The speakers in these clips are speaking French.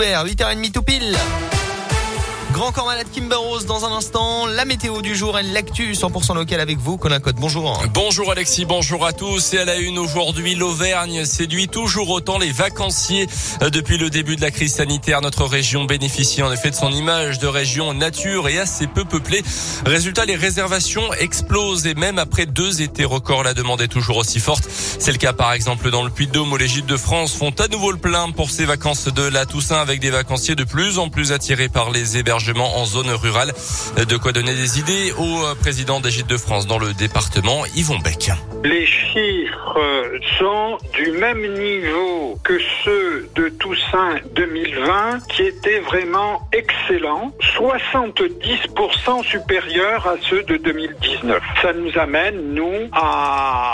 découvert. 8h30 tout pile. Grand malade Rose dans un instant. La météo du jour et l'actu 100% local avec vous. Colin Code, bonjour. Bonjour Alexis, bonjour à tous. Et à la une aujourd'hui, l'Auvergne séduit toujours autant les vacanciers. Depuis le début de la crise sanitaire, notre région bénéficie en effet de son image de région nature et assez peu peuplée. Résultat, les réservations explosent et même après deux étés records, la demande est toujours aussi forte. C'est le cas par exemple dans le Puy-de-Dôme où les gîtes de France font à nouveau le plein pour ces vacances de la Toussaint avec des vacanciers de plus en plus attirés par les hébergements en zone rurale. De quoi donner des idées au président d'Agite de France dans le département, Yvon Beck. Les chiffres sont du même niveau que ceux de Toussaint 2020 qui étaient vraiment excellents, 70% supérieurs à ceux de 2019. Ça nous amène, nous, à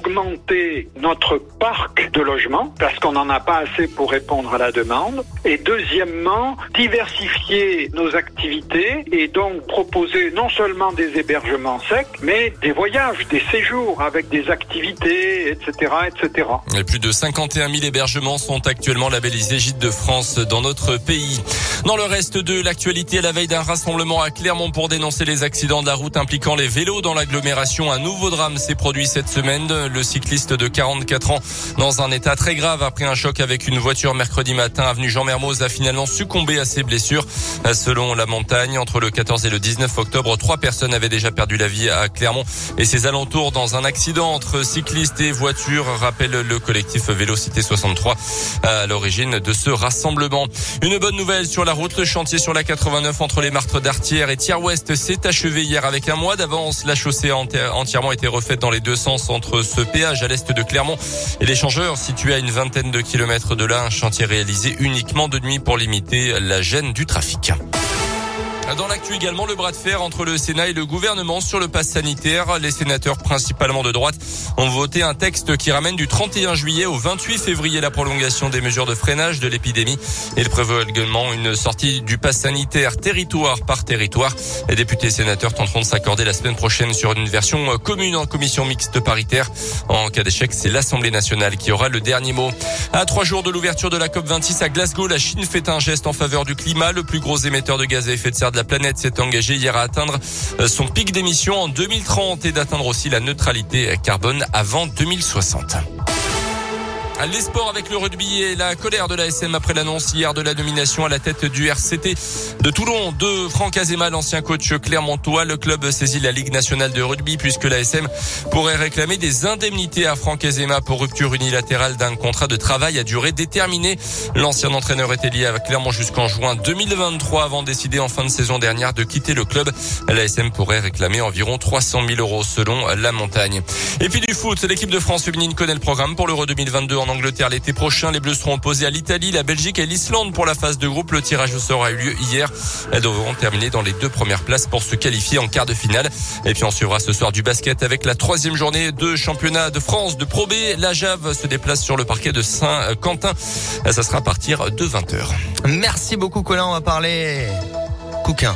augmenter notre parc de logements parce qu'on n'en a pas assez pour répondre à la demande. Et deuxièmement, diversifier nos activités et donc proposer non seulement des hébergements secs, mais des voyages, des séjours avec des activités, etc., etc. Et plus de 51 000 hébergements sont actuellement labellisés Gîtes de France dans notre pays. Dans le reste de l'actualité, à la veille d'un rassemblement à Clermont pour dénoncer les accidents de la route impliquant les vélos dans l'agglomération, un nouveau drame s'est produit cette semaine. Le cycliste de 44 ans, dans un état très grave après un choc avec une voiture mercredi matin, avenue Jean Mermoz, a finalement succombé à ses blessures. Selon la montagne, entre le 14 et le 19 octobre, trois personnes avaient déjà perdu la vie à Clermont et ses alentours dans un accident entre cyclistes et voitures, rappelle le collectif Vélocité 63 à l'origine de ce rassemblement. Une bonne nouvelle sur la route, le chantier sur la 89 entre les Martres d'Artière et Tiers-Ouest s'est achevé hier avec un mois d'avance. La chaussée a entièrement été refaite dans les deux sens entre ce péage à l'est de Clermont et l'échangeur situé à une vingtaine de kilomètres de là. Un chantier réalisé uniquement de nuit pour limiter la gêne du trafic. Dans l'actu également, le bras de fer entre le Sénat et le gouvernement sur le pass sanitaire. Les sénateurs, principalement de droite, ont voté un texte qui ramène du 31 juillet au 28 février la prolongation des mesures de freinage de l'épidémie. Il prévoit également une sortie du pass sanitaire territoire par territoire. Les députés et sénateurs tenteront de s'accorder la semaine prochaine sur une version commune en commission mixte paritaire. En cas d'échec, c'est l'Assemblée nationale qui aura le dernier mot. À trois jours de l'ouverture de la COP26 à Glasgow, la Chine fait un geste en faveur du climat. Le plus gros émetteur de gaz à effet de serre de la planète s'est engagé hier à atteindre euh, son pic d'émission en 2030 et d'atteindre aussi la neutralité carbone avant 2060. Les sports avec le rugby et la colère de la SM après l'annonce hier de la nomination à la tête du RCT de Toulon de Franck Azema, l'ancien coach clermontois. Le club saisit la Ligue nationale de rugby puisque la SM pourrait réclamer des indemnités à Franck Azema pour rupture unilatérale d'un contrat de travail à durée déterminée. L'ancien entraîneur était lié à Clermont jusqu'en juin 2023 avant de décider en fin de saison dernière de quitter le club. La SM pourrait réclamer environ 300 000 euros selon la montagne. Et puis du foot, l'équipe de France féminine connaît le programme pour l'Euro 2022 en Angleterre l'été prochain. Les Bleus seront opposés à l'Italie, la Belgique et l'Islande pour la phase de groupe. Le tirage au sort a eu lieu hier. Elles devront terminer dans les deux premières places pour se qualifier en quart de finale. Et puis on suivra ce soir du basket avec la troisième journée de championnat de France de Pro B. La Jave se déplace sur le parquet de Saint-Quentin. Ça sera à partir de 20h. Merci beaucoup Colin. On va parler Couquin.